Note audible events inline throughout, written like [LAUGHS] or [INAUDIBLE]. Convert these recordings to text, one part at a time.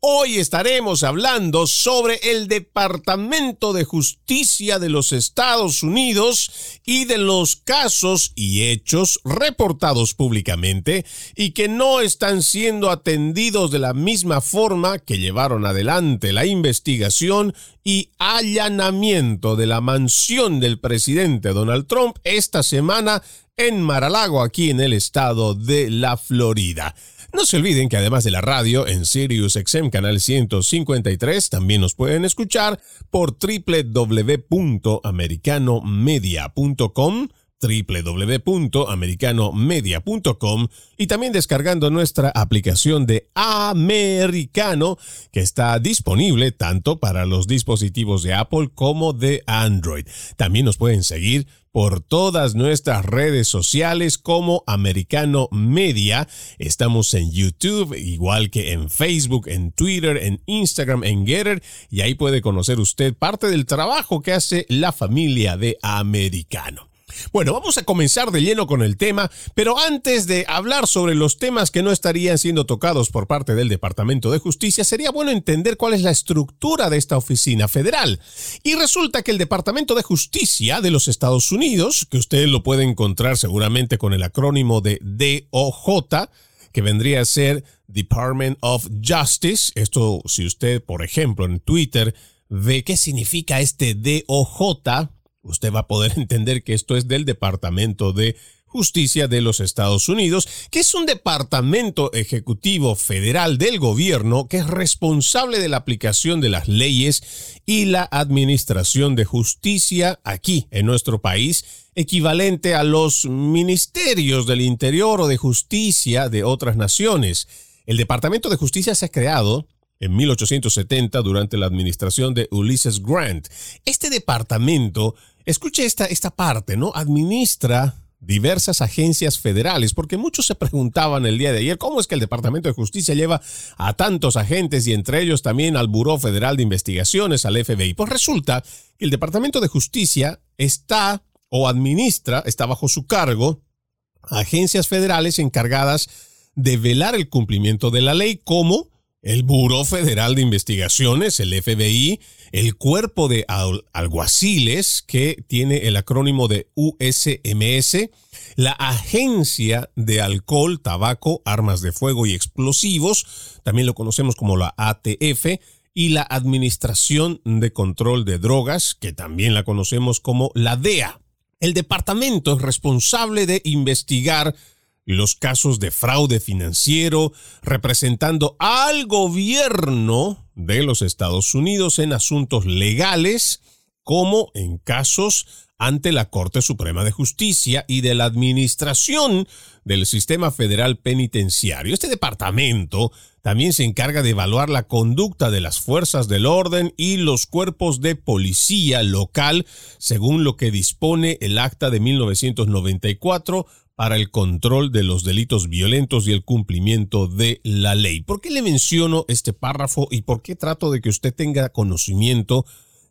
Hoy estaremos hablando sobre el Departamento de Justicia de los Estados Unidos y de los casos y hechos reportados públicamente y que no están siendo atendidos de la misma forma que llevaron adelante la investigación y allanamiento de la mansión del presidente Donald Trump esta semana en Maralago, aquí en el estado de la Florida. No se olviden que además de la radio en Sirius XM Canal 153, también nos pueden escuchar por www.americanomedia.com www.americanomedia.com y también descargando nuestra aplicación de Americano que está disponible tanto para los dispositivos de Apple como de Android. También nos pueden seguir por todas nuestras redes sociales como Americano Media. Estamos en YouTube, igual que en Facebook, en Twitter, en Instagram, en Getter, y ahí puede conocer usted parte del trabajo que hace la familia de Americano. Bueno, vamos a comenzar de lleno con el tema, pero antes de hablar sobre los temas que no estarían siendo tocados por parte del Departamento de Justicia, sería bueno entender cuál es la estructura de esta oficina federal. Y resulta que el Departamento de Justicia de los Estados Unidos, que usted lo puede encontrar seguramente con el acrónimo de DOJ, que vendría a ser Department of Justice, esto si usted, por ejemplo, en Twitter ve qué significa este DOJ, usted va a poder [LAUGHS] entender que esto es del Departamento de Justicia de los Estados Unidos, que es un departamento ejecutivo federal del gobierno que es responsable de la aplicación de las leyes y la administración de justicia aquí en nuestro país, equivalente a los ministerios del interior o de justicia de otras naciones. El Departamento de Justicia se ha creado en 1870 durante la administración de Ulysses Grant. Este departamento Escuche esta, esta parte, ¿no? Administra diversas agencias federales, porque muchos se preguntaban el día de ayer cómo es que el Departamento de Justicia lleva a tantos agentes y entre ellos también al Buró Federal de Investigaciones, al FBI. Pues resulta que el Departamento de Justicia está o administra, está bajo su cargo, agencias federales encargadas de velar el cumplimiento de la ley como el Buró Federal de Investigaciones, el FBI, el cuerpo de alguaciles, que tiene el acrónimo de USMS, la Agencia de Alcohol, Tabaco, Armas de Fuego y Explosivos, también lo conocemos como la ATF, y la Administración de Control de Drogas, que también la conocemos como la DEA. El departamento es responsable de investigar los casos de fraude financiero, representando al gobierno de los Estados Unidos en asuntos legales, como en casos ante la Corte Suprema de Justicia y de la Administración del Sistema Federal Penitenciario. Este departamento también se encarga de evaluar la conducta de las fuerzas del orden y los cuerpos de policía local, según lo que dispone el acta de 1994 para el control de los delitos violentos y el cumplimiento de la ley. ¿Por qué le menciono este párrafo y por qué trato de que usted tenga conocimiento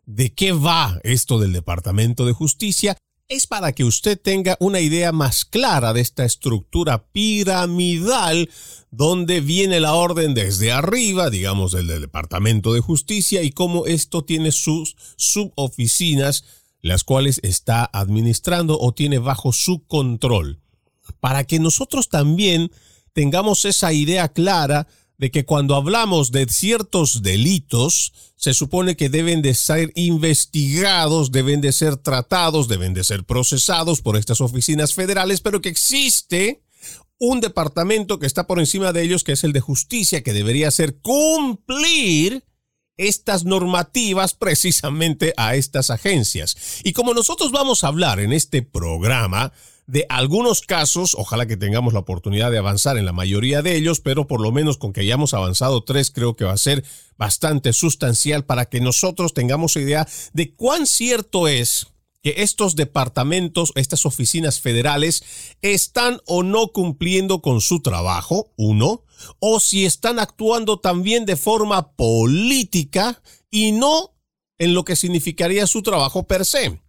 de qué va esto del Departamento de Justicia? Es para que usted tenga una idea más clara de esta estructura piramidal donde viene la orden desde arriba, digamos, del Departamento de Justicia y cómo esto tiene sus suboficinas, las cuales está administrando o tiene bajo su control para que nosotros también tengamos esa idea clara de que cuando hablamos de ciertos delitos, se supone que deben de ser investigados, deben de ser tratados, deben de ser procesados por estas oficinas federales, pero que existe un departamento que está por encima de ellos, que es el de justicia, que debería hacer cumplir estas normativas precisamente a estas agencias. Y como nosotros vamos a hablar en este programa, de algunos casos, ojalá que tengamos la oportunidad de avanzar en la mayoría de ellos, pero por lo menos con que hayamos avanzado tres creo que va a ser bastante sustancial para que nosotros tengamos idea de cuán cierto es que estos departamentos, estas oficinas federales, están o no cumpliendo con su trabajo, uno, o si están actuando también de forma política y no en lo que significaría su trabajo per se.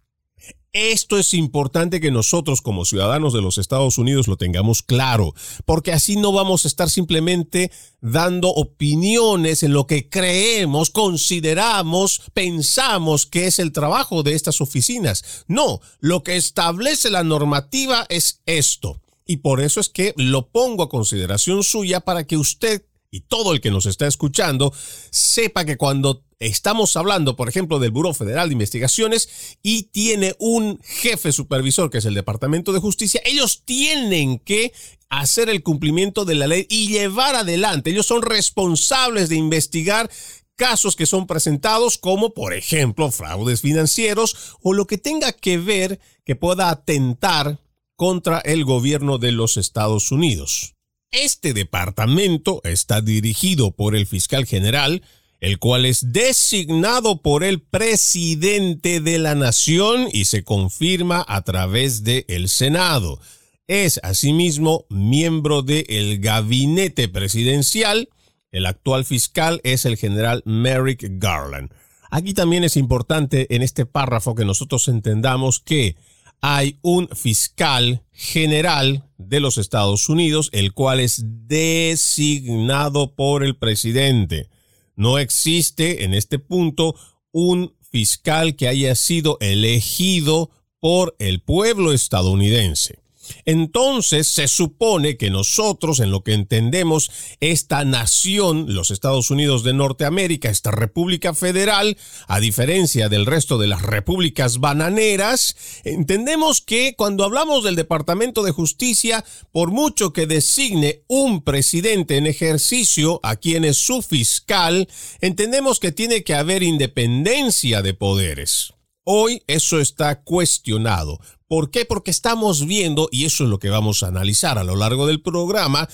Esto es importante que nosotros como ciudadanos de los Estados Unidos lo tengamos claro, porque así no vamos a estar simplemente dando opiniones en lo que creemos, consideramos, pensamos que es el trabajo de estas oficinas. No, lo que establece la normativa es esto. Y por eso es que lo pongo a consideración suya para que usted y todo el que nos está escuchando sepa que cuando estamos hablando, por ejemplo, del Buró Federal de Investigaciones y tiene un jefe supervisor que es el Departamento de Justicia, ellos tienen que hacer el cumplimiento de la ley y llevar adelante. Ellos son responsables de investigar casos que son presentados como, por ejemplo, fraudes financieros o lo que tenga que ver que pueda atentar contra el gobierno de los Estados Unidos. Este departamento está dirigido por el fiscal general, el cual es designado por el presidente de la nación y se confirma a través del el Senado. Es asimismo miembro del gabinete presidencial. El actual fiscal es el general Merrick Garland. Aquí también es importante en este párrafo que nosotros entendamos que hay un fiscal general de los Estados Unidos, el cual es designado por el presidente. No existe en este punto un fiscal que haya sido elegido por el pueblo estadounidense. Entonces se supone que nosotros, en lo que entendemos, esta nación, los Estados Unidos de Norteamérica, esta República Federal, a diferencia del resto de las repúblicas bananeras, entendemos que cuando hablamos del Departamento de Justicia, por mucho que designe un presidente en ejercicio a quien es su fiscal, entendemos que tiene que haber independencia de poderes. Hoy eso está cuestionado. ¿Por qué? Porque estamos viendo, y eso es lo que vamos a analizar a lo largo del programa,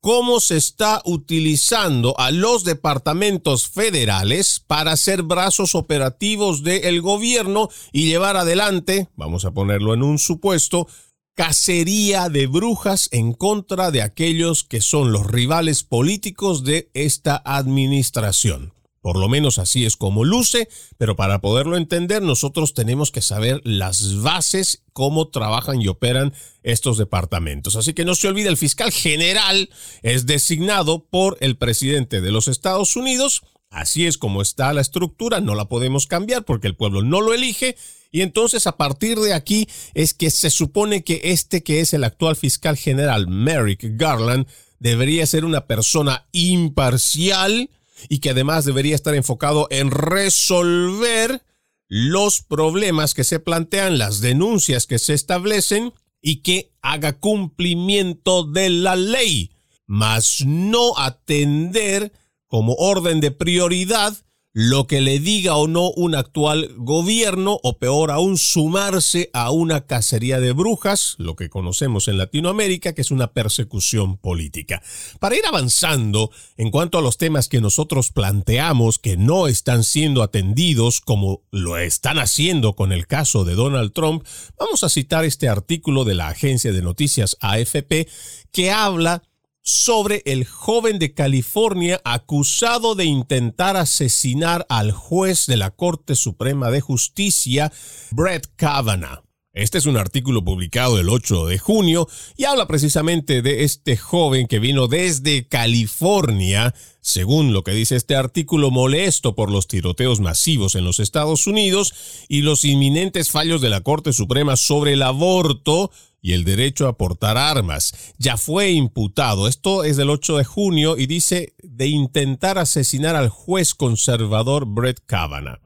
cómo se está utilizando a los departamentos federales para ser brazos operativos del gobierno y llevar adelante, vamos a ponerlo en un supuesto, cacería de brujas en contra de aquellos que son los rivales políticos de esta administración. Por lo menos así es como luce, pero para poderlo entender nosotros tenemos que saber las bases, cómo trabajan y operan estos departamentos. Así que no se olvide, el fiscal general es designado por el presidente de los Estados Unidos. Así es como está la estructura, no la podemos cambiar porque el pueblo no lo elige. Y entonces a partir de aquí es que se supone que este que es el actual fiscal general, Merrick Garland, debería ser una persona imparcial, y que además debería estar enfocado en resolver los problemas que se plantean, las denuncias que se establecen y que haga cumplimiento de la ley, mas no atender como orden de prioridad lo que le diga o no un actual gobierno, o peor aún, sumarse a una cacería de brujas, lo que conocemos en Latinoamérica, que es una persecución política. Para ir avanzando en cuanto a los temas que nosotros planteamos que no están siendo atendidos como lo están haciendo con el caso de Donald Trump, vamos a citar este artículo de la agencia de noticias AFP que habla sobre el joven de California acusado de intentar asesinar al juez de la Corte Suprema de Justicia, Brett Kavanaugh. Este es un artículo publicado el 8 de junio y habla precisamente de este joven que vino desde California, según lo que dice este artículo, molesto por los tiroteos masivos en los Estados Unidos y los inminentes fallos de la Corte Suprema sobre el aborto, y el derecho a portar armas. Ya fue imputado, esto es del 8 de junio, y dice de intentar asesinar al juez conservador Brett Kavanaugh.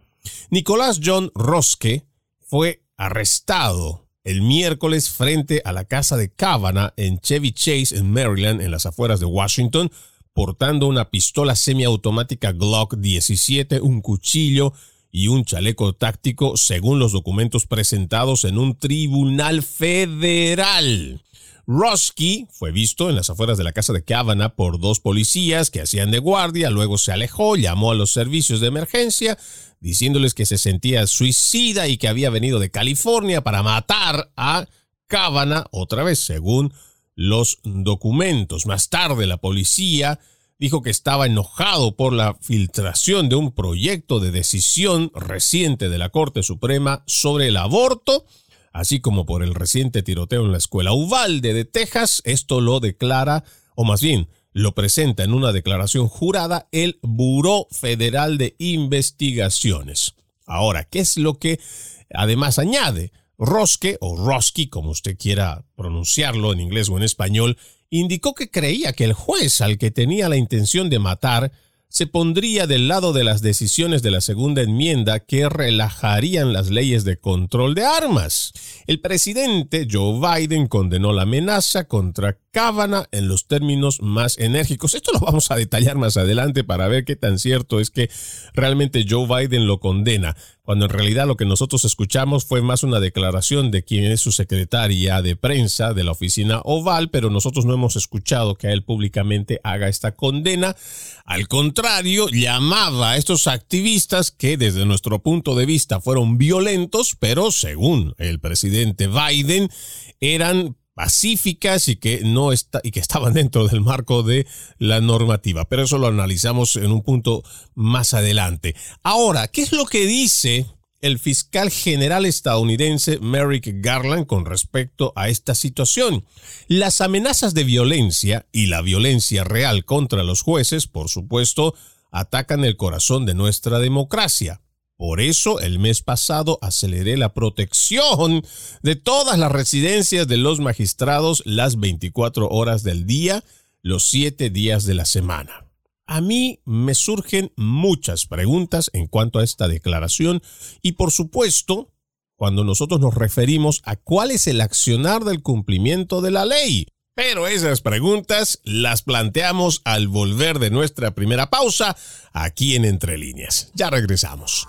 Nicolás John Rosque fue arrestado el miércoles frente a la casa de Kavanaugh en Chevy Chase, en Maryland, en las afueras de Washington, portando una pistola semiautomática Glock 17, un cuchillo, y un chaleco táctico según los documentos presentados en un tribunal federal. Roski fue visto en las afueras de la casa de Kavanaugh por dos policías que hacían de guardia, luego se alejó, llamó a los servicios de emergencia, diciéndoles que se sentía suicida y que había venido de California para matar a Kavanaugh otra vez, según los documentos. Más tarde la policía dijo que estaba enojado por la filtración de un proyecto de decisión reciente de la Corte Suprema sobre el aborto, así como por el reciente tiroteo en la escuela Uvalde de Texas. Esto lo declara, o más bien, lo presenta en una declaración jurada el Buró Federal de Investigaciones. Ahora, ¿qué es lo que además añade? Roske o Roski, como usted quiera pronunciarlo en inglés o en español, indicó que creía que el juez al que tenía la intención de matar se pondría del lado de las decisiones de la segunda enmienda que relajarían las leyes de control de armas. El presidente Joe Biden condenó la amenaza contra Kavanaugh en los términos más enérgicos. Esto lo vamos a detallar más adelante para ver qué tan cierto es que realmente Joe Biden lo condena, cuando en realidad lo que nosotros escuchamos fue más una declaración de quien es su secretaria de prensa de la oficina oval, pero nosotros no hemos escuchado que a él públicamente haga esta condena. Al contrario, llamaba a estos activistas que desde nuestro punto de vista fueron violentos, pero según el presidente Biden, eran pacíficas y que no está, y que estaban [LAUGHS] dentro del marco de la normativa. Pero eso lo analizamos en un punto más adelante. Ahora, ¿qué es lo que dice el fiscal general estadounidense Merrick Garland con respecto a esta situación. Las amenazas de violencia y la violencia real contra los jueces, por supuesto, atacan el corazón de nuestra democracia. Por eso el mes pasado aceleré la protección de todas las residencias de los magistrados las 24 horas del día, los 7 días de la semana. A mí me surgen muchas preguntas en cuanto a esta declaración y por supuesto, cuando nosotros nos referimos a cuál es el accionar del cumplimiento de la ley. Pero esas preguntas las planteamos al volver de nuestra primera pausa aquí en Entre Líneas. Ya regresamos.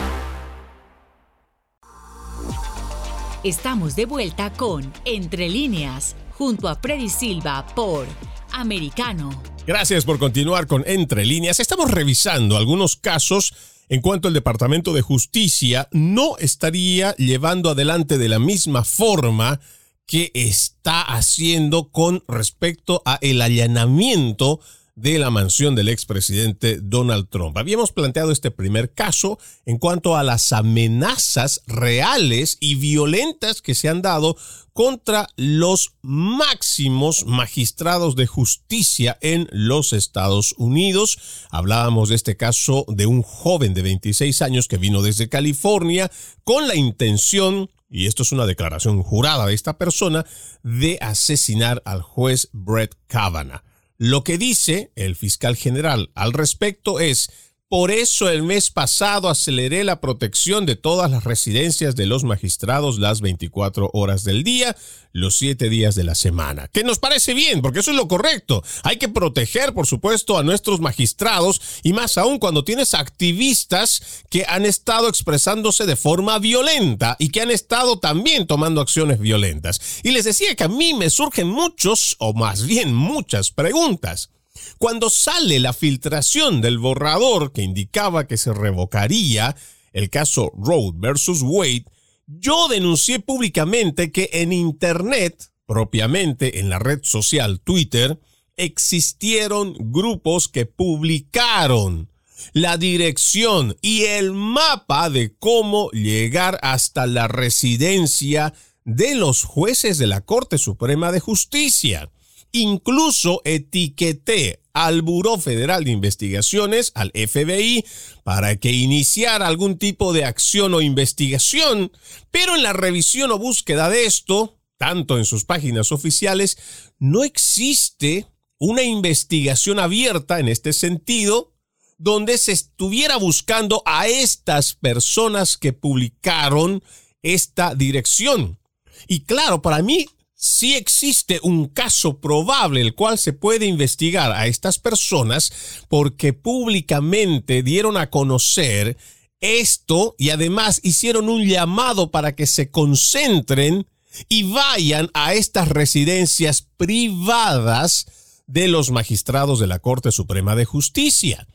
Estamos de vuelta con Entre líneas, junto a Freddy Silva por Americano. Gracias por continuar con Entre líneas. Estamos revisando algunos casos en cuanto el Departamento de Justicia no estaría llevando adelante de la misma forma que está haciendo con respecto a el allanamiento de la mansión del expresidente Donald Trump. Habíamos planteado este primer caso en cuanto a las amenazas reales y violentas que se han dado contra los máximos magistrados de justicia en los Estados Unidos. Hablábamos de este caso de un joven de 26 años que vino desde California con la intención y esto es una declaración jurada de esta persona, de asesinar al juez Brett Kavanaugh. Lo que dice el fiscal general al respecto es, por eso el mes pasado aceleré la protección de todas las residencias de los magistrados las 24 horas del día, los 7 días de la semana. Que nos parece bien, porque eso es lo correcto. Hay que proteger, por supuesto, a nuestros magistrados y más aún cuando tienes activistas que han estado expresándose de forma violenta y que han estado también tomando acciones violentas. Y les decía que a mí me surgen muchos, o más bien muchas preguntas. Cuando sale la filtración del borrador que indicaba que se revocaría el caso Road versus Wade, yo denuncié públicamente que en Internet, propiamente en la red social Twitter, existieron grupos que publicaron la dirección y el mapa de cómo llegar hasta la residencia de los jueces de la Corte Suprema de Justicia. Incluso etiqueté al Buró Federal de Investigaciones, al FBI, para que iniciara algún tipo de acción o investigación, pero en la revisión o búsqueda de esto, tanto en sus páginas oficiales, no existe una investigación abierta en este sentido donde se estuviera buscando a estas personas que publicaron esta dirección. Y claro, para mí si existe un caso probable el cual se puede investigar a estas personas porque públicamente dieron a conocer esto y además hicieron un llamado para que se concentren y vayan a estas residencias privadas de los magistrados de la Corte Suprema de Justicia.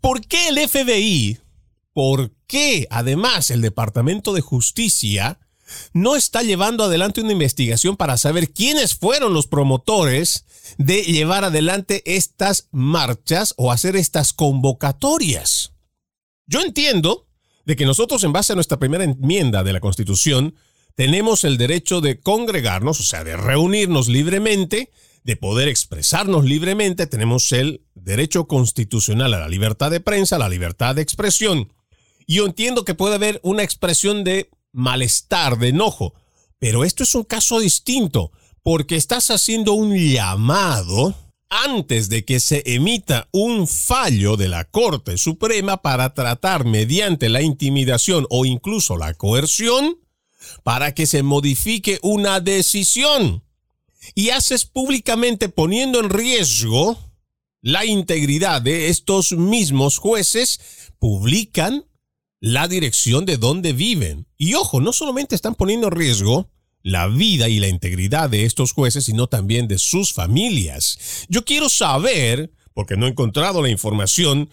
¿Por qué el FBI? ¿Por qué además el Departamento de Justicia no está llevando adelante una investigación para saber quiénes fueron los promotores de llevar adelante estas marchas o hacer estas convocatorias. Yo entiendo de que nosotros en base a nuestra primera enmienda de la Constitución tenemos el derecho de congregarnos, o sea, de reunirnos libremente, de poder expresarnos libremente, tenemos el derecho constitucional a la libertad de prensa, a la libertad de expresión. Yo entiendo que puede haber una expresión de malestar, de enojo. Pero esto es un caso distinto, porque estás haciendo un llamado antes de que se emita un fallo de la Corte Suprema para tratar mediante la intimidación o incluso la coerción para que se modifique una decisión. Y haces públicamente poniendo en riesgo la integridad de estos mismos jueces, publican la dirección de dónde viven. Y ojo, no solamente están poniendo en riesgo la vida y la integridad de estos jueces, sino también de sus familias. Yo quiero saber, porque no he encontrado la información,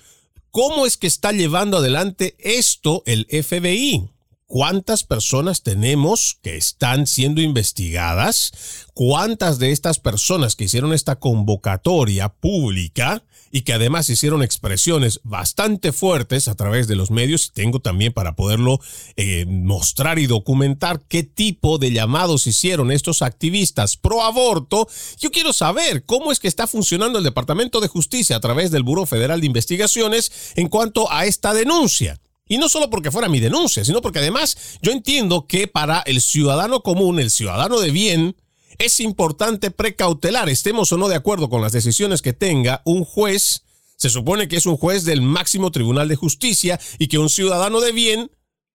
cómo es que está llevando adelante esto el FBI. ¿Cuántas personas tenemos que están siendo investigadas? ¿Cuántas de estas personas que hicieron esta convocatoria pública y que además hicieron expresiones bastante fuertes a través de los medios tengo también para poderlo eh, mostrar y documentar qué tipo de llamados hicieron estos activistas pro aborto. Yo quiero saber cómo es que está funcionando el Departamento de Justicia a través del Buró Federal de Investigaciones en cuanto a esta denuncia. Y no solo porque fuera mi denuncia, sino porque además yo entiendo que para el ciudadano común, el ciudadano de bien, es importante precautelar, estemos o no de acuerdo con las decisiones que tenga un juez, se supone que es un juez del máximo tribunal de justicia y que un ciudadano de bien,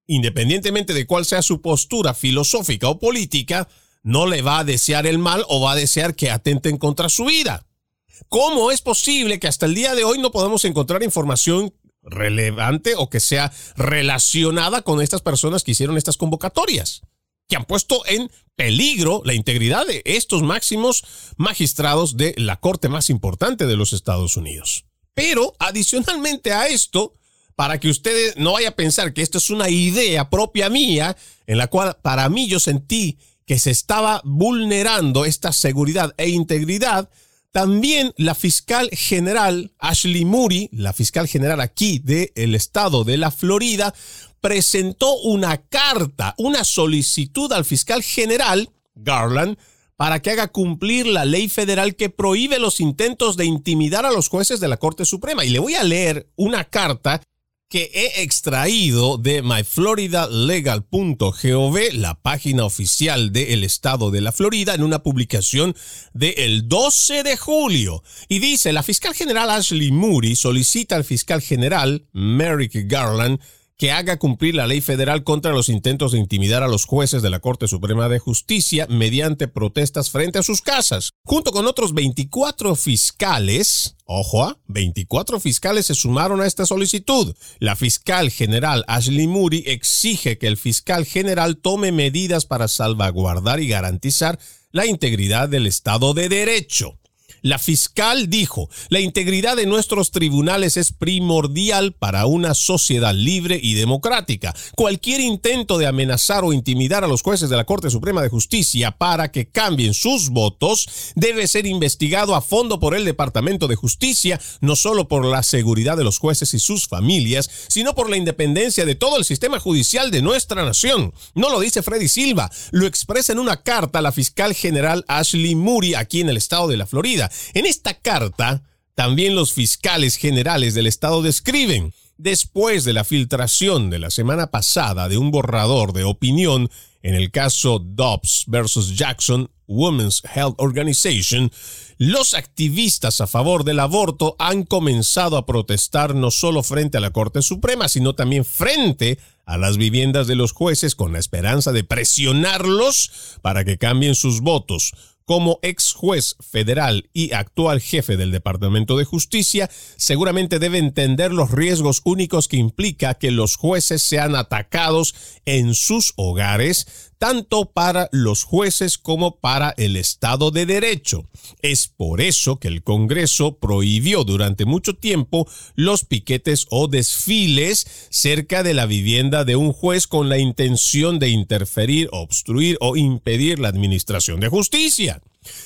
independientemente de cuál sea su postura filosófica o política, no le va a desear el mal o va a desear que atenten contra su vida. ¿Cómo es posible que hasta el día de hoy no podamos encontrar información relevante o que sea relacionada con estas personas que hicieron estas convocatorias? Que han puesto en peligro la integridad de estos máximos magistrados de la corte más importante de los Estados Unidos. Pero adicionalmente a esto, para que ustedes no vayan a pensar que esto es una idea propia mía, en la cual para mí yo sentí que se estaba vulnerando esta seguridad e integridad, También la fiscal general Ashley Moody, la fiscal general aquí del estado de la Florida, presentó una carta, una solicitud al fiscal general Garland para que haga cumplir la ley federal que prohíbe los intentos de intimidar a los jueces de la Corte Suprema. Y le voy a leer una carta que he extraído de myfloridalegal.gov, la página oficial del estado de la Florida, en una publicación del 12 de julio. Y dice, la fiscal general Ashley Moody solicita al fiscal general Merrick Garland que haga cumplir la ley federal contra los intentos de intimidar a los jueces de la Corte Suprema de Justicia mediante protestas frente a sus casas. Junto con otros 24 fiscales, ojo, 24 ¿ah? fiscales se sumaron a esta solicitud. La fiscal general Ashley Moody exige que el fiscal general tome medidas para salvaguardar y garantizar la integridad del Estado de Derecho. La fiscal dijo, la integridad de nuestros tribunales es primordial para una sociedad libre y democrática. Cualquier intento de amenazar o intimidar a los jueces de la Corte Suprema de Justicia para que cambien sus votos debe ser investigado a fondo por el Departamento de Justicia, no solo por la seguridad de los jueces y sus familias, sino por la independencia de todo el sistema judicial de nuestra nación. No lo dice Freddy Silva, lo expresa en una carta la fiscal general Ashley Moody aquí en el estado de la Florida. En esta carta, también los fiscales generales del estado describen, después de la filtración de la semana pasada de un borrador de opinión en el caso Dobbs versus Jackson Women's Health Organization, los activistas a favor del aborto han comenzado a protestar no solo frente a la Corte Suprema, sino también frente a las viviendas de los jueces con la esperanza de presionarlos para que cambien sus votos como ex juez federal y actual jefe del Departamento de Justicia, seguramente debe entender los riesgos únicos que implica que los jueces sean atacados en sus hogares, tanto para los jueces como para el Estado de Derecho. Es por eso que el Congreso prohibió durante mucho tiempo los piquetes o desfiles cerca de la vivienda de un juez con la intención de interferir, obstruir o impedir la administración de justicia.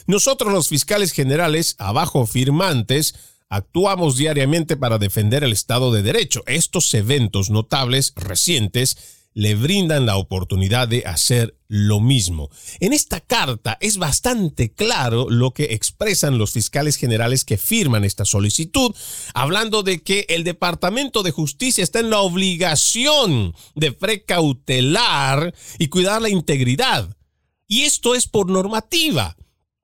Nosotros los fiscales generales, abajo firmantes, actuamos diariamente para defender el Estado de Derecho. Estos eventos notables recientes le brindan la oportunidad de hacer lo mismo. En esta carta es bastante claro lo que expresan los fiscales generales que firman esta solicitud, hablando de que el Departamento de Justicia está en la obligación de precautelar y cuidar la integridad. Y esto es por normativa.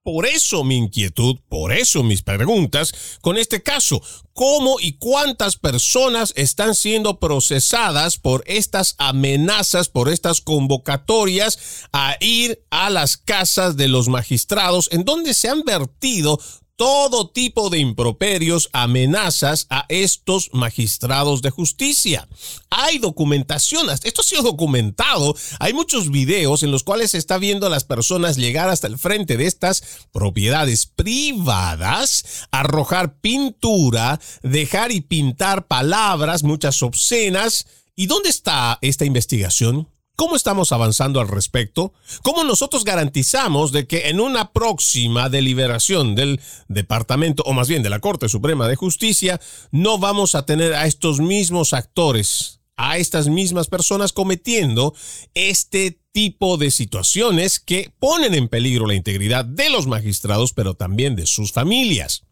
Por eso mi inquietud, por eso mis preguntas con este caso. ¿Cómo y cuántas personas están siendo procesadas por estas amenazas, por estas convocatorias a ir a las casas de los magistrados en donde se han vertido todo tipo de improperios, amenazas a estos magistrados de justicia. Hay documentación, esto ha sido documentado, hay muchos videos en los cuales se está viendo a las personas llegar hasta el frente de estas propiedades privadas, arrojar pintura, dejar y pintar palabras, muchas obscenas. ¿Y dónde está esta investigación? ¿Cómo estamos avanzando al respecto? ¿Cómo nosotros garantizamos de que en una próxima deliberación del Departamento, o más bien de la Corte Suprema de Justicia, no vamos a tener a estos mismos actores, a estas mismas personas cometiendo este tipo de situaciones que ponen en peligro la integridad de los magistrados, pero también de sus familias?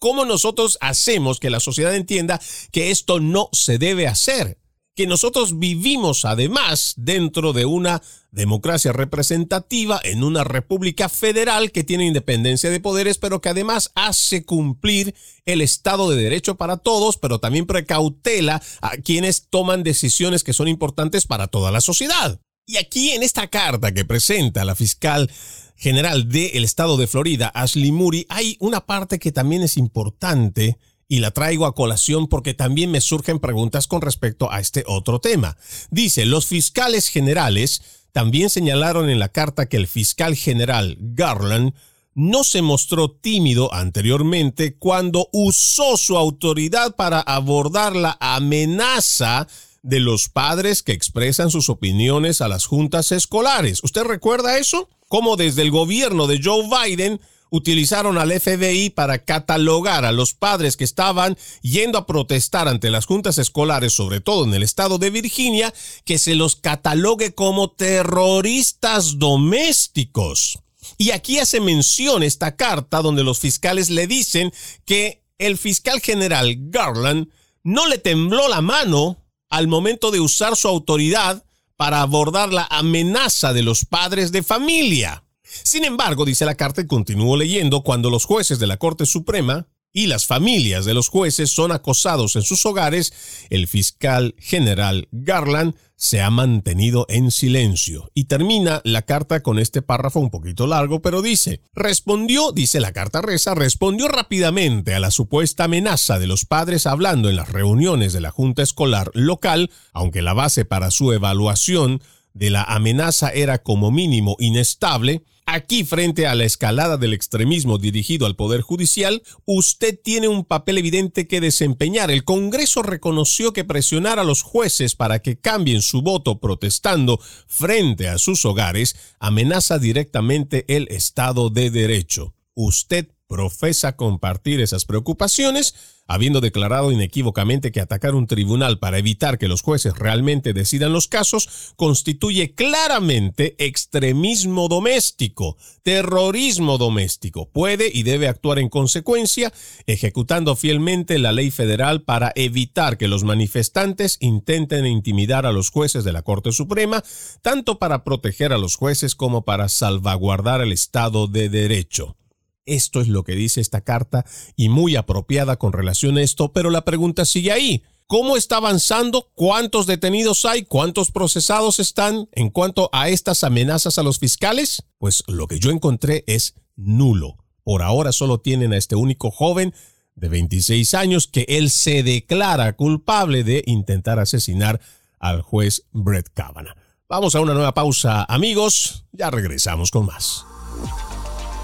¿Cómo nosotros hacemos que la sociedad entienda que esto no se debe hacer? Que nosotros vivimos además dentro de una democracia representativa en una república federal que tiene independencia de poderes, pero que además hace cumplir el Estado de Derecho para todos, pero también precautela a quienes toman decisiones que son importantes para toda la sociedad. Y aquí en esta carta que presenta la fiscal general del Estado de Florida, Ashley Moody, hay una parte que también es importante y la traigo a colación porque también me surgen preguntas con respecto a este otro tema. Dice, los fiscales generales también señalaron en la carta que el fiscal general Garland no se mostró tímido anteriormente cuando usó su autoridad para abordar la amenaza de los padres que expresan sus opiniones a las juntas escolares. ¿Usted recuerda eso? Como desde el gobierno de Joe Biden utilizaron al FBI para catalogar a los padres que estaban yendo a protestar ante las juntas escolares, sobre todo en el estado de Virginia, que se los catalogue como terroristas domésticos. Y aquí hace mención esta carta donde los fiscales le dicen que el fiscal general Garland no le tembló la mano al momento de usar su autoridad para abordar la amenaza de los padres de familia. Sin embargo, dice la carta y continúo leyendo, cuando los jueces de la Corte Suprema y las familias de los jueces son acosados en sus hogares, el fiscal general Garland se ha mantenido en silencio. Y termina la carta con este párrafo un poquito largo, pero dice, respondió, dice la carta reza, respondió rápidamente a la supuesta amenaza de los padres hablando en las reuniones de la Junta Escolar local, aunque la base para su evaluación de la amenaza era como mínimo inestable, Aquí, frente a la escalada del extremismo dirigido al Poder Judicial, usted tiene un papel evidente que desempeñar. El Congreso reconoció que presionar a los jueces para que cambien su voto protestando frente a sus hogares amenaza directamente el Estado de Derecho. Usted profesa compartir esas preocupaciones, habiendo declarado inequívocamente que atacar un tribunal para evitar que los jueces realmente decidan los casos constituye claramente extremismo doméstico, terrorismo doméstico. Puede y debe actuar en consecuencia, ejecutando fielmente la ley federal para evitar que los manifestantes intenten intimidar a los jueces de la Corte Suprema, tanto para proteger a los jueces como para salvaguardar el Estado de Derecho. Esto es lo que dice esta carta y muy apropiada con relación a esto, pero la pregunta sigue ahí. ¿Cómo está avanzando? ¿Cuántos detenidos hay? ¿Cuántos procesados están en cuanto a estas amenazas a los fiscales? Pues lo que yo encontré es nulo. Por ahora solo tienen a este único joven de 26 años que él se declara culpable de intentar asesinar al juez Brett Kavanaugh. Vamos a una nueva pausa, amigos. Ya regresamos con más.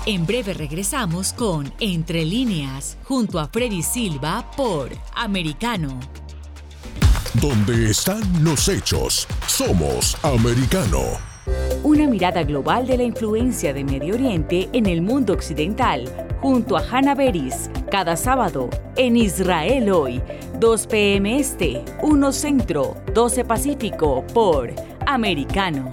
En breve regresamos con Entre líneas, junto a Freddy Silva por Americano. Donde están los hechos, somos Americano. Una mirada global de la influencia de Medio Oriente en el mundo occidental, junto a Hannah Beris, cada sábado en Israel hoy, 2 p.m. Este, 1 Centro, 12 Pacífico, por Americano.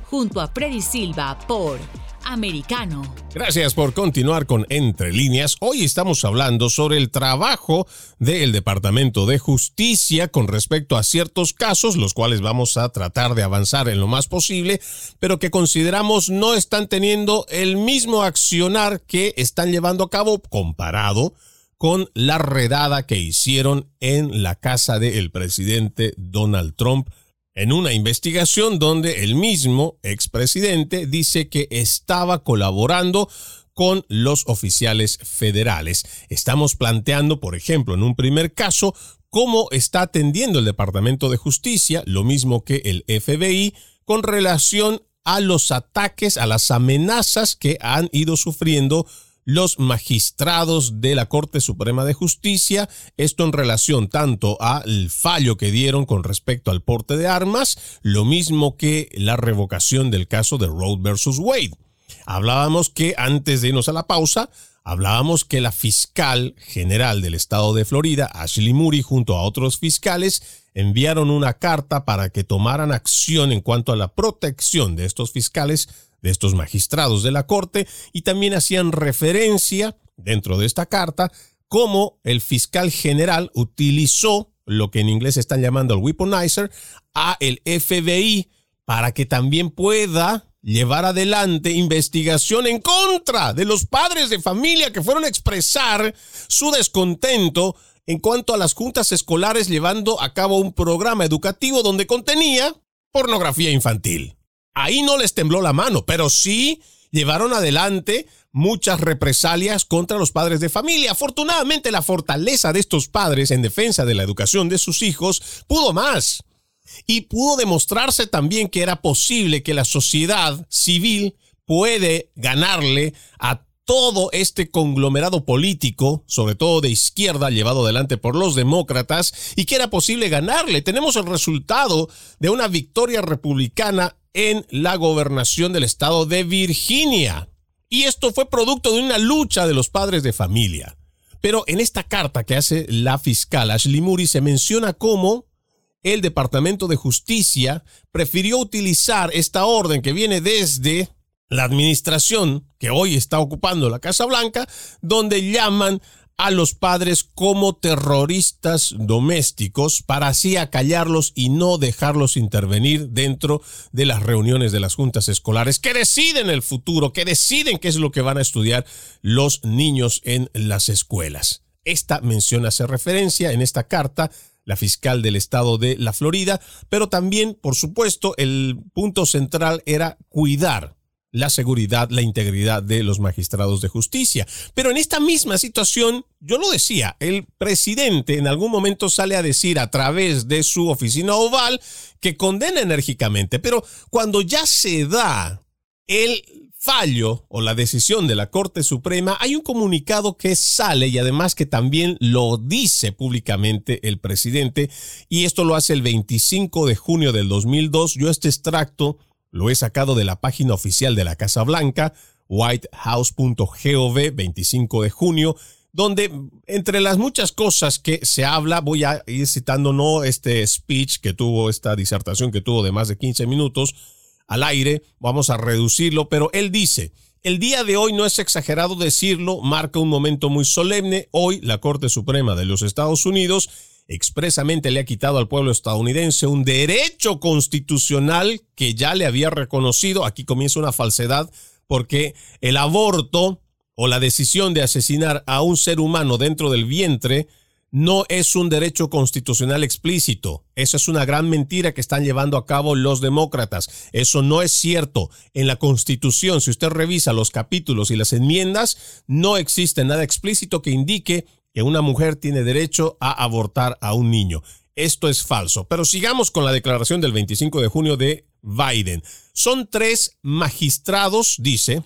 junto a Freddy Silva por Americano. Gracias por continuar con Entre líneas. Hoy estamos hablando sobre el trabajo del Departamento de Justicia con respecto a ciertos casos, los cuales vamos a tratar de avanzar en lo más posible, pero que consideramos no están teniendo el mismo accionar que están llevando a cabo comparado con la redada que hicieron en la casa del presidente Donald Trump en una investigación donde el mismo expresidente dice que estaba colaborando con los oficiales federales. Estamos planteando, por ejemplo, en un primer caso, cómo está atendiendo el Departamento de Justicia, lo mismo que el FBI, con relación a los ataques, a las amenazas que han ido sufriendo los magistrados de la Corte Suprema de Justicia, esto en relación tanto al fallo que dieron con respecto al porte de armas, lo mismo que la revocación del caso de Roe versus Wade. Hablábamos que antes de irnos a la pausa, hablábamos que la fiscal general del estado de Florida, Ashley Moody, junto a otros fiscales, enviaron una carta para que tomaran acción en cuanto a la protección de estos fiscales de estos magistrados de la Corte y también hacían referencia dentro de esta carta cómo el fiscal general utilizó lo que en inglés están llamando el weaponizer a el FBI para que también pueda llevar adelante investigación en contra de los padres de familia que fueron a expresar su descontento en cuanto a las juntas escolares llevando a cabo un programa educativo donde contenía pornografía infantil. Ahí no les tembló la mano, pero sí llevaron adelante muchas represalias contra los padres de familia. Afortunadamente, la fortaleza de estos padres en defensa de la educación de sus hijos pudo más. Y pudo demostrarse también que era posible que la sociedad civil puede ganarle a todo este conglomerado político, sobre todo de izquierda, llevado adelante por los demócratas, y que era posible ganarle. Tenemos el resultado de una victoria republicana en la gobernación del estado de Virginia. Y esto fue producto de una lucha de los padres de familia. Pero en esta carta que hace la fiscal Ashley Murray se menciona cómo el Departamento de Justicia prefirió utilizar esta orden que viene desde la administración que hoy está ocupando la Casa Blanca, donde llaman a los padres como terroristas domésticos para así acallarlos y no dejarlos intervenir dentro de las reuniones de las juntas escolares que deciden el futuro, que deciden qué es lo que van a estudiar los niños en las escuelas. Esta mención hace referencia en esta carta la fiscal del estado de la Florida, pero también, por supuesto, el punto central era cuidar la seguridad, la integridad de los magistrados de justicia. Pero en esta misma situación, yo lo decía, el presidente en algún momento sale a decir a través de su oficina oval que condena enérgicamente, pero cuando ya se da el fallo o la decisión de la Corte Suprema, hay un comunicado que sale y además que también lo dice públicamente el presidente y esto lo hace el 25 de junio del 2002. Yo este extracto lo he sacado de la página oficial de la Casa Blanca, whitehouse.gov, 25 de junio, donde entre las muchas cosas que se habla, voy a ir citando no este speech que tuvo, esta disertación que tuvo de más de 15 minutos al aire, vamos a reducirlo, pero él dice, el día de hoy no es exagerado decirlo, marca un momento muy solemne, hoy la Corte Suprema de los Estados Unidos expresamente le ha quitado al pueblo estadounidense un derecho constitucional que ya le había reconocido. Aquí comienza una falsedad porque el aborto o la decisión de asesinar a un ser humano dentro del vientre no es un derecho constitucional explícito. Esa es una gran mentira que están llevando a cabo los demócratas. Eso no es cierto. En la Constitución, si usted revisa los capítulos y las enmiendas, no existe nada explícito que indique que una mujer tiene derecho a abortar a un niño. Esto es falso. Pero sigamos con la declaración del 25 de junio de Biden. Son tres magistrados, dice,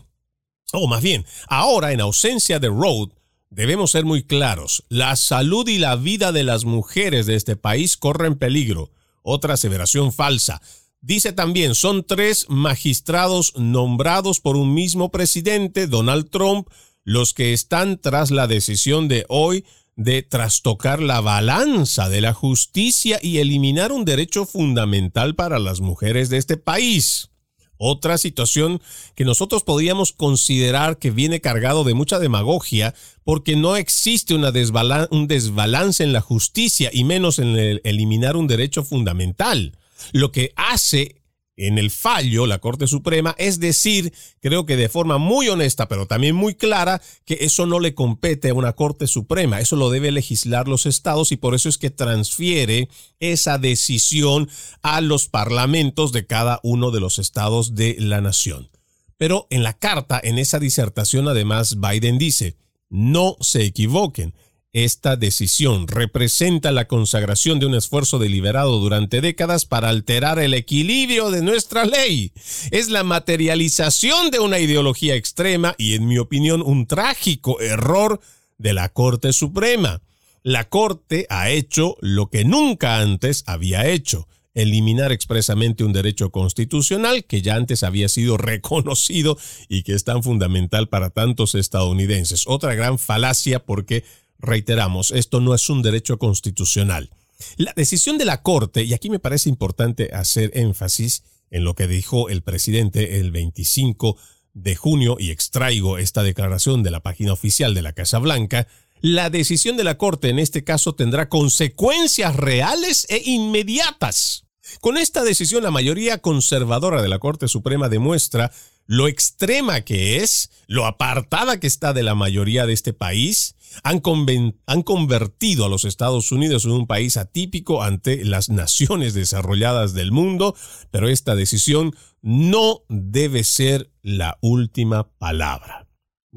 o más bien, ahora en ausencia de Roe, debemos ser muy claros. La salud y la vida de las mujeres de este país corren peligro. Otra aseveración falsa. Dice también, son tres magistrados nombrados por un mismo presidente, Donald Trump, los que están tras la decisión de hoy de trastocar la balanza de la justicia y eliminar un derecho fundamental para las mujeres de este país. Otra situación que nosotros podríamos considerar que viene cargado de mucha demagogia porque no existe un desbalance en la justicia y menos en el eliminar un derecho fundamental. Lo que hace en el fallo, la Corte Suprema, es decir, creo que de forma muy honesta, pero también muy clara, que eso no le compete a una Corte Suprema, eso lo debe legislar los estados y por eso es que transfiere esa decisión a los parlamentos de cada uno de los estados de la nación. Pero en la carta, en esa disertación, además, Biden dice, no se equivoquen, esta decisión representa la consagración de un esfuerzo deliberado durante décadas para alterar el equilibrio de nuestra ley. Es la materialización de una ideología extrema y, en mi opinión, un trágico error de la Corte Suprema. La Corte ha hecho lo que nunca antes había hecho eliminar expresamente un derecho constitucional que ya antes había sido [LAUGHS] reconocido y que es tan fundamental para tantos estadounidenses. Otra gran falacia porque reiteramos, esto no es un derecho constitucional. La decisión de la Corte, y aquí me parece importante hacer énfasis en lo que dijo el presidente el 25 de junio, y extraigo esta declaración de la página oficial de la Casa Blanca, la decisión de la Corte en este caso tendrá consecuencias reales e inmediatas. Con esta decisión la mayoría conservadora de la Corte Suprema demuestra lo extrema que es, lo apartada que está de la mayoría de este país, han, convertido a los Estados Unidos en un país atípico ante las naciones desarrolladas del mundo, pero esta decisión no debe ser la última palabra.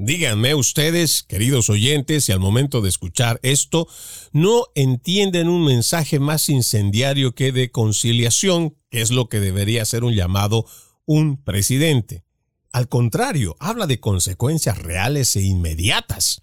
Díganme ustedes, queridos oyentes, si al momento de escuchar esto no entienden un mensaje más incendiario que de conciliación, que es lo que debería ser un llamado un presidente. Al contrario, habla de consecuencias reales e inmediatas.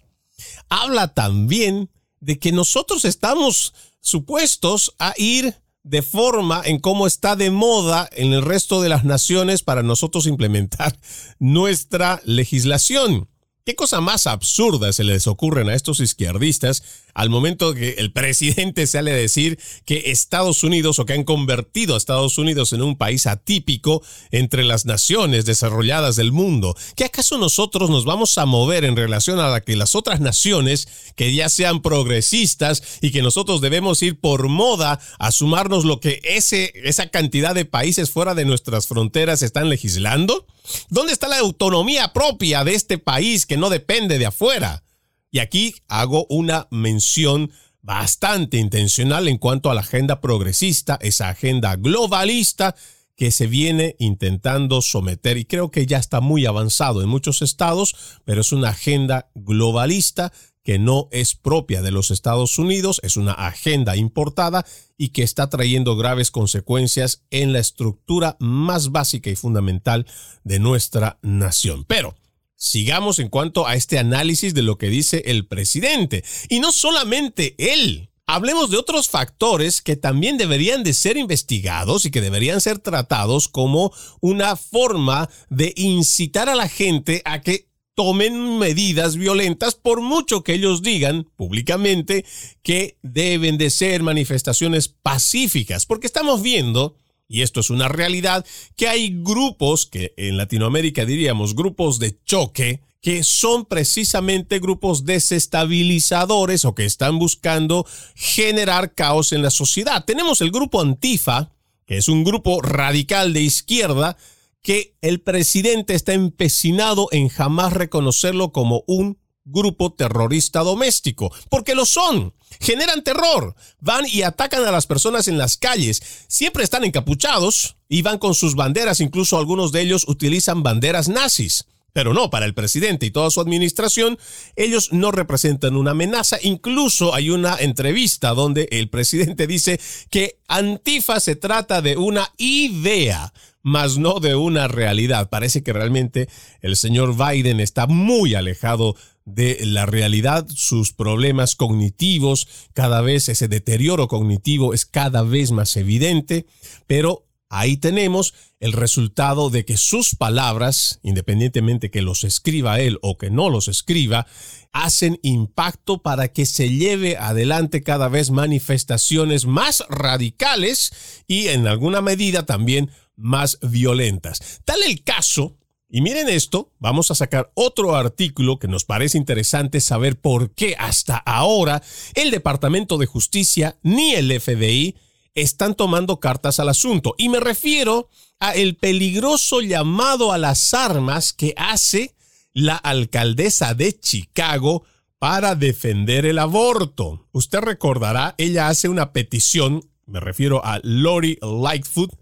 Habla también de que nosotros estamos supuestos a ir de forma en cómo está de moda en el resto de las naciones para nosotros implementar [LAUGHS] nuestra legislación. ¿Qué cosa más absurda se les ocurren a estos izquierdistas al momento que el presidente sale a decir que Estados Unidos o que han convertido a Estados Unidos en un país atípico entre las naciones desarrolladas del mundo? ¿Qué acaso nosotros nos vamos a mover en relación a la que las otras naciones que ya sean progresistas y que nosotros debemos ir por moda a sumarnos lo que ese, esa cantidad de países fuera de nuestras fronteras están legislando? ¿Dónde está la autonomía propia de este país que no depende de afuera? Y aquí hago una mención bastante intencional en cuanto a la agenda progresista, esa agenda globalista que se viene intentando someter y creo que ya está muy avanzado en muchos estados, pero es una agenda globalista que no es propia de los Estados Unidos, es una agenda importada y que está trayendo graves consecuencias en la estructura más básica y fundamental de nuestra nación. Pero sigamos en cuanto a este análisis de lo que dice el presidente. Y no solamente él. Hablemos de otros factores que también deberían de ser investigados y que deberían ser tratados como una forma de incitar a la gente a que tomen medidas violentas por mucho que ellos digan públicamente que deben de ser manifestaciones pacíficas, porque estamos viendo, y esto es una realidad, que hay grupos que en Latinoamérica diríamos grupos de choque, que son precisamente grupos desestabilizadores o que están buscando generar caos en la sociedad. Tenemos el grupo Antifa, que es un grupo radical de izquierda, que el presidente está empecinado en jamás reconocerlo como un grupo terrorista doméstico, porque lo son. Generan terror, van y atacan a las personas en las calles, siempre están encapuchados y van con sus banderas, incluso algunos de ellos utilizan banderas nazis. Pero no, para el presidente y toda su administración, ellos no representan una amenaza. Incluso hay una entrevista donde el presidente dice que Antifa se trata de una idea, más no de una realidad. Parece que realmente el señor Biden está muy alejado de la realidad, sus problemas cognitivos, cada vez ese deterioro cognitivo es cada vez más evidente, pero ahí tenemos el resultado de que sus palabras, independientemente que los escriba él o que no los escriba, hacen impacto para que se lleve adelante cada vez manifestaciones más radicales y en alguna medida también más violentas. Tal el caso y miren esto, vamos a sacar otro artículo que nos parece interesante saber por qué hasta ahora el Departamento de Justicia ni el FBI están tomando cartas al asunto. Y me refiero a el peligroso llamado a las armas que hace la alcaldesa de Chicago para defender el aborto. Usted recordará, ella hace una petición, me refiero a Lori Lightfoot,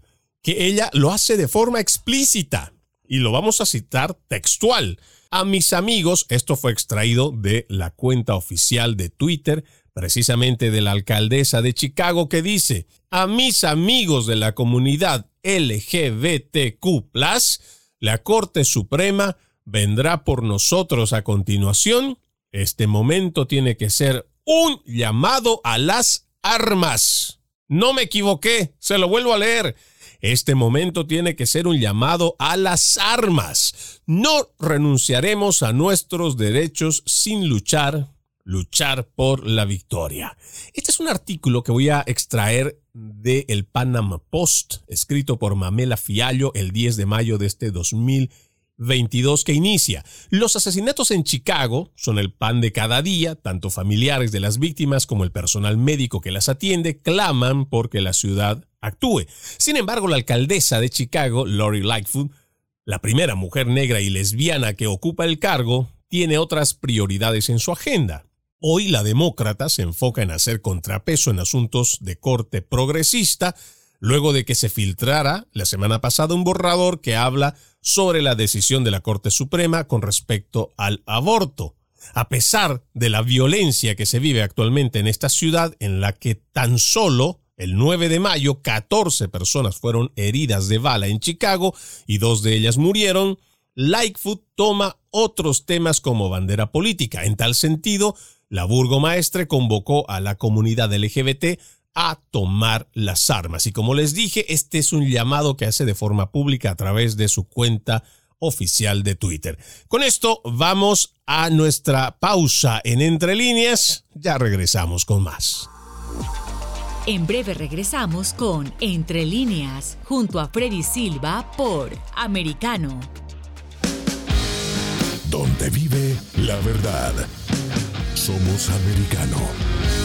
que ella lo hace de forma explícita. Y lo vamos a citar textual. A mis amigos, esto fue extraído de la cuenta oficial de Twitter precisamente de la alcaldesa de Chicago que dice, a mis amigos de la comunidad LGBTQ, la Corte Suprema vendrá por nosotros a continuación. Este momento tiene que ser un llamado a las armas. No me equivoqué, se lo vuelvo a leer. Este momento tiene que ser un llamado a las armas. No renunciaremos a nuestros derechos sin luchar luchar por la victoria. Este es un artículo que voy a extraer de el Panama Post, escrito por Mamela Fiallo el 10 de mayo de este 2022 que inicia. Los asesinatos en Chicago son el pan de cada día, tanto familiares de las víctimas como el personal médico que las atiende claman porque la ciudad actúe. Sin embargo, la alcaldesa de Chicago, Lori Lightfoot, la primera mujer negra y lesbiana que ocupa el cargo, tiene otras prioridades en su agenda. Hoy la demócrata se enfoca en hacer contrapeso en asuntos de corte progresista, luego de que se filtrara la semana pasada un borrador que habla sobre la decisión de la Corte Suprema con respecto al aborto. A pesar de la violencia que se vive actualmente en esta ciudad, en la que tan solo el 9 de mayo 14 personas fueron heridas de bala en Chicago y dos de ellas murieron, Lightfoot toma otros temas como bandera política. En tal sentido, la burgomaestre convocó a la comunidad LGBT a tomar las armas. Y como les dije, este es un llamado que hace de forma pública a través de su cuenta oficial de Twitter. Con esto vamos a nuestra pausa en Entre líneas. Ya regresamos con más. En breve regresamos con Entre líneas, junto a Freddy Silva por Americano. Donde vive la verdad. Somos americano.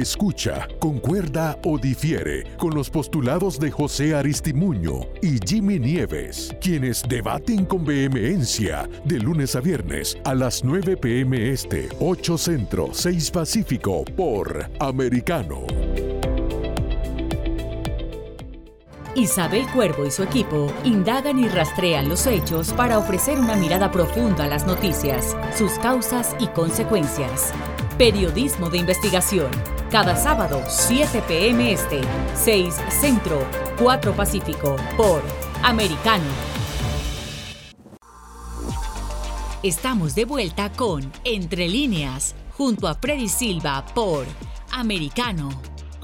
escucha, concuerda o difiere con los postulados de José Aristimuño y Jimmy Nieves, quienes debaten con vehemencia de lunes a viernes a las 9 pm este, 8 centro, 6 pacífico por Americano. Isabel Cuervo y su equipo indagan y rastrean los hechos para ofrecer una mirada profunda a las noticias, sus causas y consecuencias. Periodismo de investigación. Cada sábado, 7 p.m. Este, 6 Centro, 4 Pacífico, por Americano. Estamos de vuelta con Entre líneas, junto a Freddy Silva por Americano.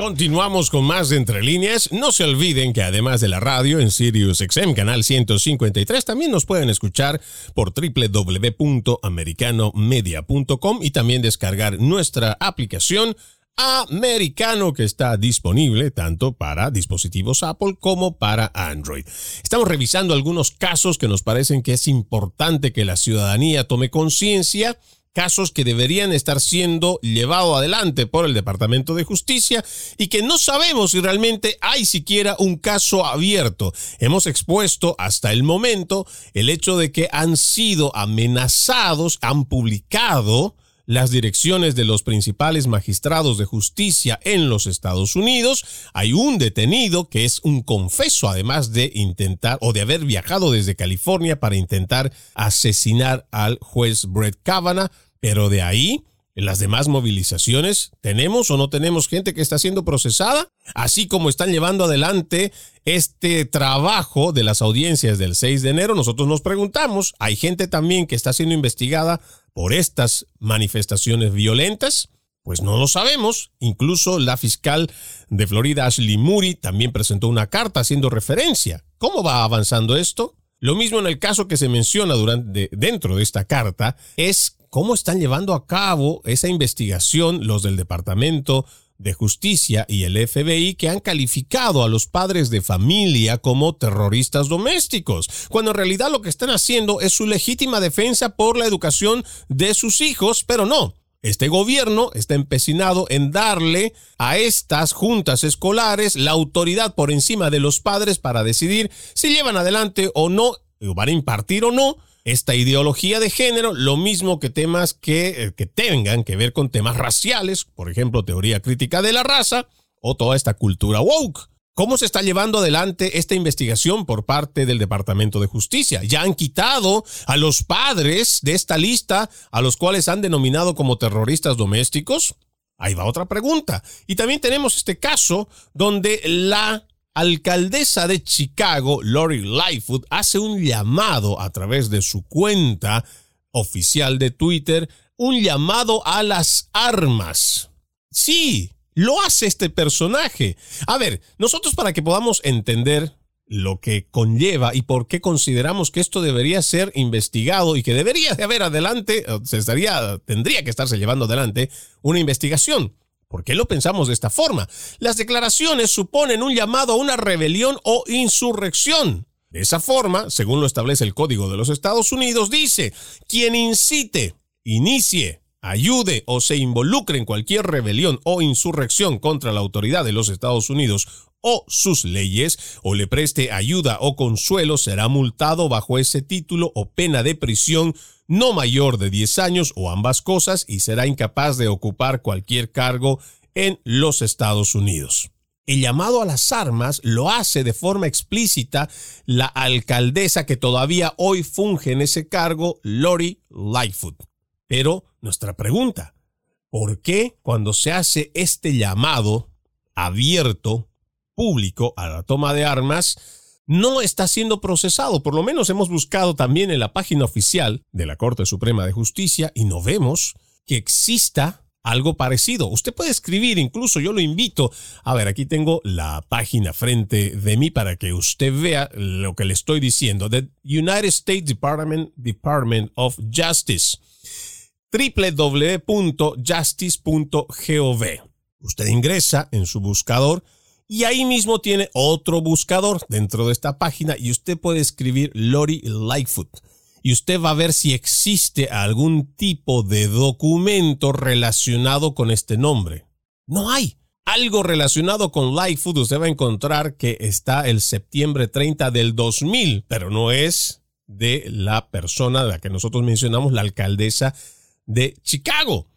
Continuamos con más de Entre Líneas. No se olviden que además de la radio en Sirius XM, canal 153, también nos pueden escuchar por www.americanomedia.com y también descargar nuestra aplicación americano que está disponible tanto para dispositivos Apple como para Android. Estamos revisando algunos casos que nos parecen que es importante que la ciudadanía tome conciencia casos que deberían estar siendo llevados adelante por el Departamento de Justicia y que no sabemos si realmente hay siquiera un caso abierto. Hemos expuesto hasta el momento el hecho de que han sido amenazados, han publicado las direcciones de los principales magistrados de justicia en los Estados Unidos. Hay un detenido que es un confeso, además de intentar o de haber viajado desde California para intentar asesinar al juez Brett Kavanaugh, pero de ahí en las demás movilizaciones, ¿tenemos o no tenemos gente que está siendo procesada? Así como están llevando adelante este trabajo de las audiencias del 6 de enero, nosotros nos preguntamos, ¿hay gente también que está siendo investigada por estas manifestaciones violentas? Pues no lo sabemos. Incluso la fiscal de Florida, Ashley Moody, también presentó una carta haciendo referencia. ¿Cómo va avanzando esto? Lo mismo en el caso que se menciona dentro de esta carta es cómo están llevando a cabo esa investigación los del Departamento de Justicia y el FBI que han calificado a los padres de familia como terroristas domésticos, cuando en realidad lo que están haciendo es su legítima defensa por la educación de sus hijos, pero no. Este gobierno está empecinado en darle a estas juntas escolares la autoridad por encima de los padres para decidir si llevan adelante o no, o van a impartir o no esta ideología de género, lo mismo que temas que, eh, que tengan que ver con temas raciales, por ejemplo, teoría crítica de la raza o toda esta cultura woke. ¿Cómo se está llevando adelante esta investigación por parte del Departamento de Justicia? Ya han quitado a los padres de esta lista a los cuales han denominado como terroristas domésticos. Ahí va otra pregunta. Y también tenemos este caso donde la alcaldesa de Chicago, Lori Lightfoot, hace un llamado a través de su cuenta oficial de Twitter, un llamado a las armas. Sí, lo hace este personaje. A ver, nosotros para que podamos entender lo que conlleva y por qué consideramos que esto debería ser investigado y que debería de haber adelante, se estaría, tendría que estarse llevando adelante una investigación. ¿Por qué lo pensamos de esta forma? Las declaraciones suponen un llamado a una rebelión o insurrección. De esa forma, según lo establece el Código de los Estados Unidos, dice, quien incite, inicie, ayude o se involucre en cualquier rebelión o insurrección contra la autoridad de los Estados Unidos o sus leyes, o le preste ayuda o consuelo, será multado bajo ese título o pena de prisión no mayor de 10 años o ambas cosas y será incapaz de ocupar cualquier cargo en los Estados Unidos. El llamado a las armas lo hace de forma explícita la alcaldesa que todavía hoy funge en ese cargo, Lori Lightfoot. Pero nuestra pregunta, ¿por qué cuando se hace este llamado abierto, público a la toma de armas, no está siendo procesado. Por lo menos hemos buscado también en la página oficial de la Corte Suprema de Justicia y no vemos que exista algo parecido. Usted puede escribir, incluso yo lo invito. A ver, aquí tengo la página frente de mí para que usted vea lo que le estoy diciendo. The United States Department, Department of Justice www.justice.gov. Usted ingresa en su buscador y ahí mismo tiene otro buscador dentro de esta página y usted puede escribir Lori Lightfoot. Y usted va a ver si existe algún tipo de documento relacionado con este nombre. No hay. Algo relacionado con Lightfoot usted va a encontrar que está el septiembre 30 del 2000, pero no es de la persona de la que nosotros mencionamos, la alcaldesa de Chicago.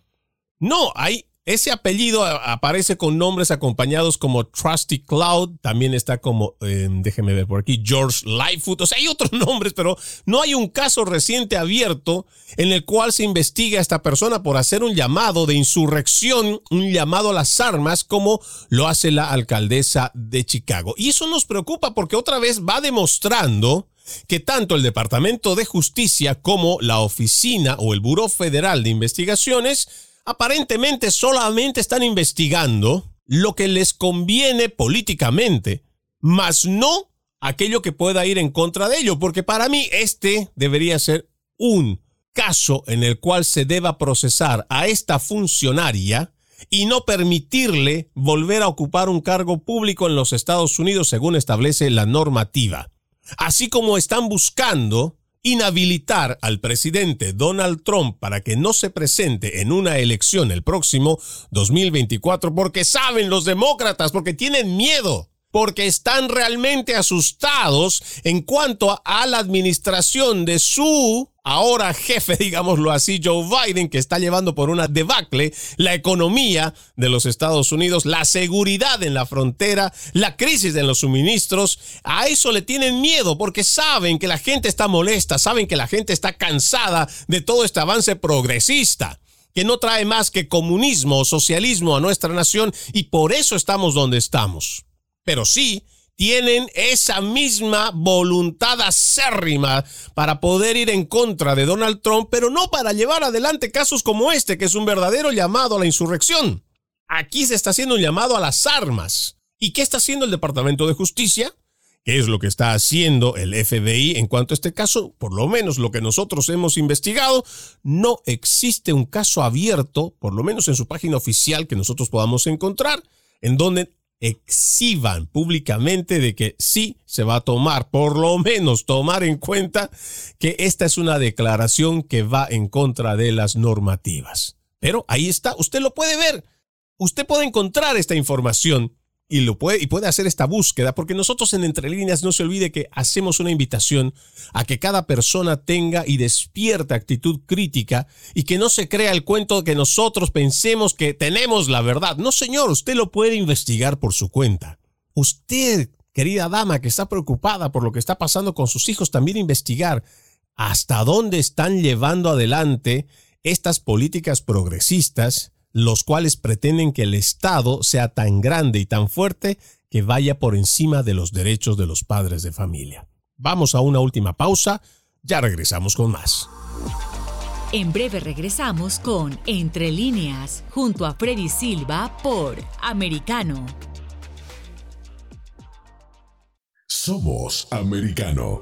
No, hay ese apellido aparece con nombres acompañados como Trusty Cloud, también está como, eh, déjeme ver por aquí, George Lightfoot, o sea, hay otros [LAUGHS] nombres, pero no hay un caso reciente abierto en el cual se investiga a esta persona por hacer un llamado de insurrección, un llamado a las armas, como lo hace la alcaldesa de Chicago. Y eso nos preocupa porque otra vez va demostrando que tanto el Departamento de Justicia como la Oficina o el Buró Federal de Investigaciones aparentemente solamente están investigando lo que les conviene políticamente, mas no aquello que pueda ir en contra de ello, porque para mí este debería ser un caso en el cual se deba procesar a esta funcionaria y no permitirle volver a ocupar un cargo público en los Estados Unidos según establece la normativa. Así como están buscando inhabilitar al presidente Donald Trump para que no se presente en una elección el próximo 2024 porque saben los demócratas, porque tienen miedo porque están realmente asustados en cuanto a la administración de su ahora jefe, [LAUGHS] digámoslo así, Joe Biden, que está llevando por una debacle la economía de los Estados Unidos, la seguridad en la frontera, la crisis en los suministros. A eso le tienen miedo porque saben que la gente está molesta, saben que la gente está cansada de todo este avance progresista que no trae más que comunismo o socialismo a nuestra nación y por eso estamos donde estamos pero sí tienen esa misma voluntad acérrima para poder ir en contra de Donald Trump, pero no para llevar adelante casos como este, que es un verdadero llamado a la insurrección. Aquí se está haciendo un llamado a las armas. ¿Y qué está haciendo el Departamento de Justicia? ¿Qué es lo que está haciendo el FBI en cuanto a este caso? Por lo menos lo que nosotros hemos investigado, no existe un caso abierto, por lo menos en su página oficial que nosotros podamos encontrar, en donde exhiban públicamente de que sí se va a tomar, por lo menos tomar en cuenta que esta es una declaración que va en contra de las normativas. Pero ahí está, usted lo puede ver, usted puede encontrar esta información y lo puede y puede hacer esta búsqueda porque nosotros en entre líneas no se olvide que hacemos una invitación a que cada persona tenga y despierta actitud crítica y que no se crea el cuento de que nosotros pensemos que tenemos la verdad. No, señor, usted lo puede investigar por su cuenta. Usted, querida dama que está preocupada por lo que está pasando con sus hijos, también investigar hasta dónde están llevando adelante estas políticas progresistas los cuales pretenden que el Estado sea tan grande y tan fuerte que vaya por encima de los derechos de los padres de familia. Vamos a una última pausa, ya regresamos con más. En breve regresamos con Entre líneas, junto a Freddy Silva por Americano. Somos Americano.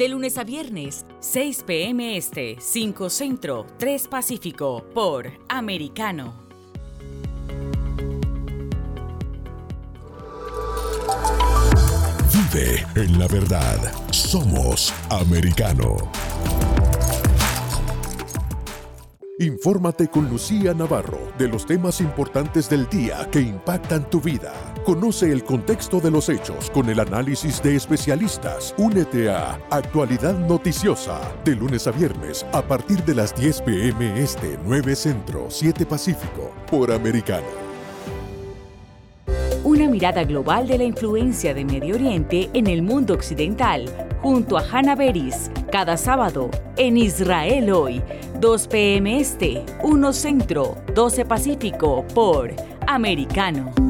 de lunes a viernes, 6 p.m. Este, 5 Centro, 3 Pacífico, por Americano. Vive En la verdad, somos americano. Infórmate con Lucía Navarro de los temas importantes del día que impactan tu vida. Conoce el contexto de los hechos con el análisis de especialistas. Únete a Actualidad Noticiosa de lunes a viernes a partir de las 10 pm este 9 Centro 7 Pacífico por Americano una mirada global de la influencia de Medio Oriente en el mundo occidental, junto a Hannah Beris, cada sábado en Israel hoy, 2 p.m. Este, 1 Centro, 12 Pacífico, por Americano.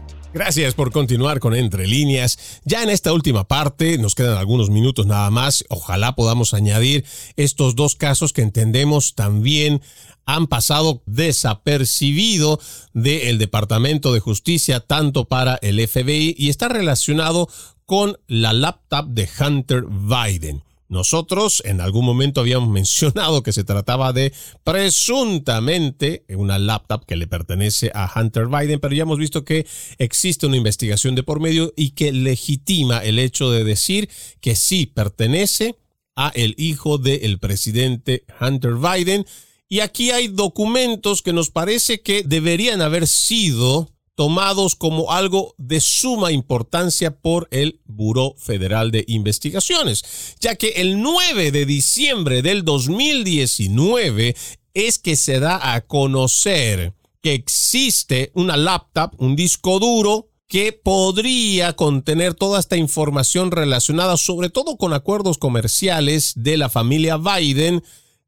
Gracias por continuar con Entre líneas. Ya en esta última parte, nos quedan algunos minutos nada más. Ojalá podamos añadir estos dos casos que entendemos también han pasado desapercibido del Departamento de Justicia, tanto para el FBI, y está relacionado con la laptop de Hunter Biden. Nosotros en algún momento habíamos [LAUGHS] mencionado que se trataba de presuntamente una laptop que le pertenece a Hunter Biden, pero ya hemos visto que existe una investigación de por medio y que legitima el hecho de decir que sí pertenece a el hijo del presidente Hunter Biden. Y aquí hay documentos que nos parece que deberían haber sido tomados como algo de suma importancia por el Buró Federal de Investigaciones, ya que el 9 de diciembre del 2019 es que se da a conocer que existe una laptop, un disco duro, que podría contener toda esta información relacionada sobre todo con acuerdos comerciales de la familia Biden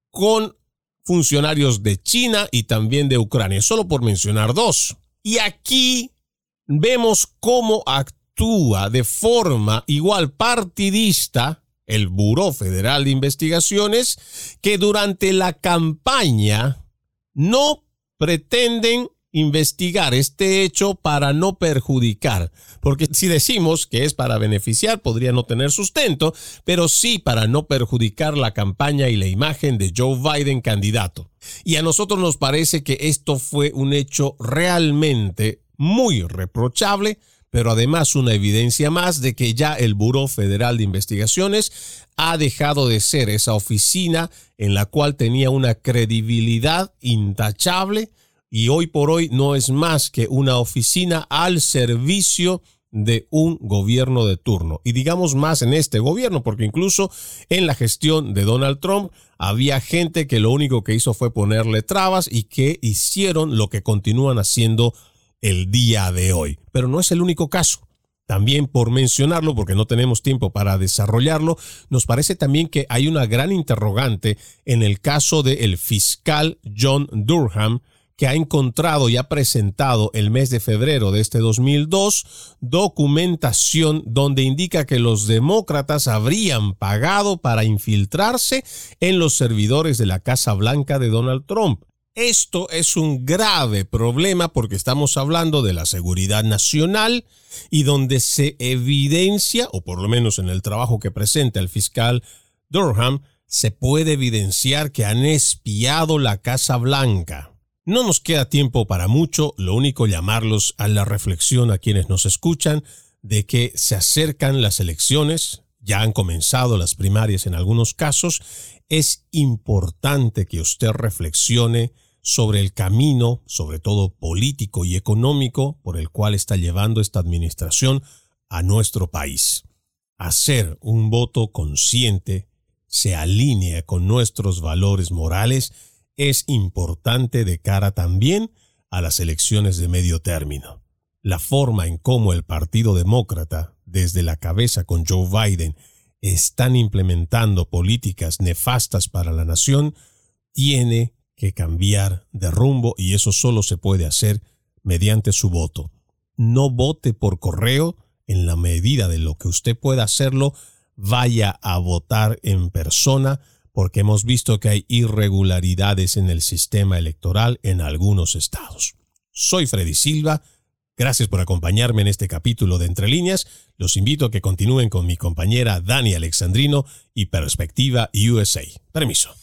con funcionarios de China y también de Ucrania, solo por mencionar dos. Y aquí vemos cómo actúa de forma igual partidista el Buró Federal de Investigaciones, que durante la campaña no pretenden investigar este hecho para no perjudicar, porque si decimos que es para beneficiar podría no tener sustento, pero sí para no perjudicar la campaña y la imagen de Joe Biden candidato. Y a nosotros nos parece que esto fue un hecho realmente muy reprochable, pero además una evidencia más de que ya el Buró Federal de Investigaciones ha dejado de ser esa oficina en la cual tenía una credibilidad intachable y hoy por hoy no es más que una oficina al servicio de un gobierno de turno. Y digamos más en este gobierno, porque incluso en la gestión de Donald Trump había gente que lo único que hizo fue ponerle trabas y que hicieron lo que continúan haciendo el día de hoy. Pero no es el único caso. También por mencionarlo, porque no tenemos tiempo para desarrollarlo, nos parece también que hay una gran interrogante en el caso del fiscal John Durham, que ha encontrado y ha presentado el mes de febrero de este 2002 documentación donde indica que los demócratas habrían pagado para infiltrarse en los servidores de la Casa Blanca de Donald Trump. Esto es un grave problema porque estamos hablando de la seguridad nacional y donde se evidencia, o por lo menos en el trabajo que presenta el fiscal Durham, se puede evidenciar que han espiado la Casa Blanca. No nos queda tiempo para mucho, lo único llamarlos a la reflexión a quienes nos escuchan de que se acercan las elecciones, ya han comenzado las primarias en algunos casos, es importante que usted reflexione sobre el camino, sobre todo político y económico, por el cual está llevando esta administración a nuestro país. Hacer un voto consciente se alinea con nuestros valores morales es importante de cara también a las elecciones de medio término. La forma en cómo el Partido Demócrata, desde la cabeza con Joe Biden, están implementando políticas nefastas para la nación, tiene que cambiar de rumbo y eso solo se puede hacer mediante su voto. No vote por correo en la medida de lo que usted pueda hacerlo, vaya a votar en persona porque hemos visto que hay irregularidades en el sistema electoral en algunos estados. Soy Freddy Silva. Gracias por acompañarme en este capítulo de Entre líneas. Los invito a que continúen con mi compañera Dani Alexandrino y Perspectiva USA. Permiso.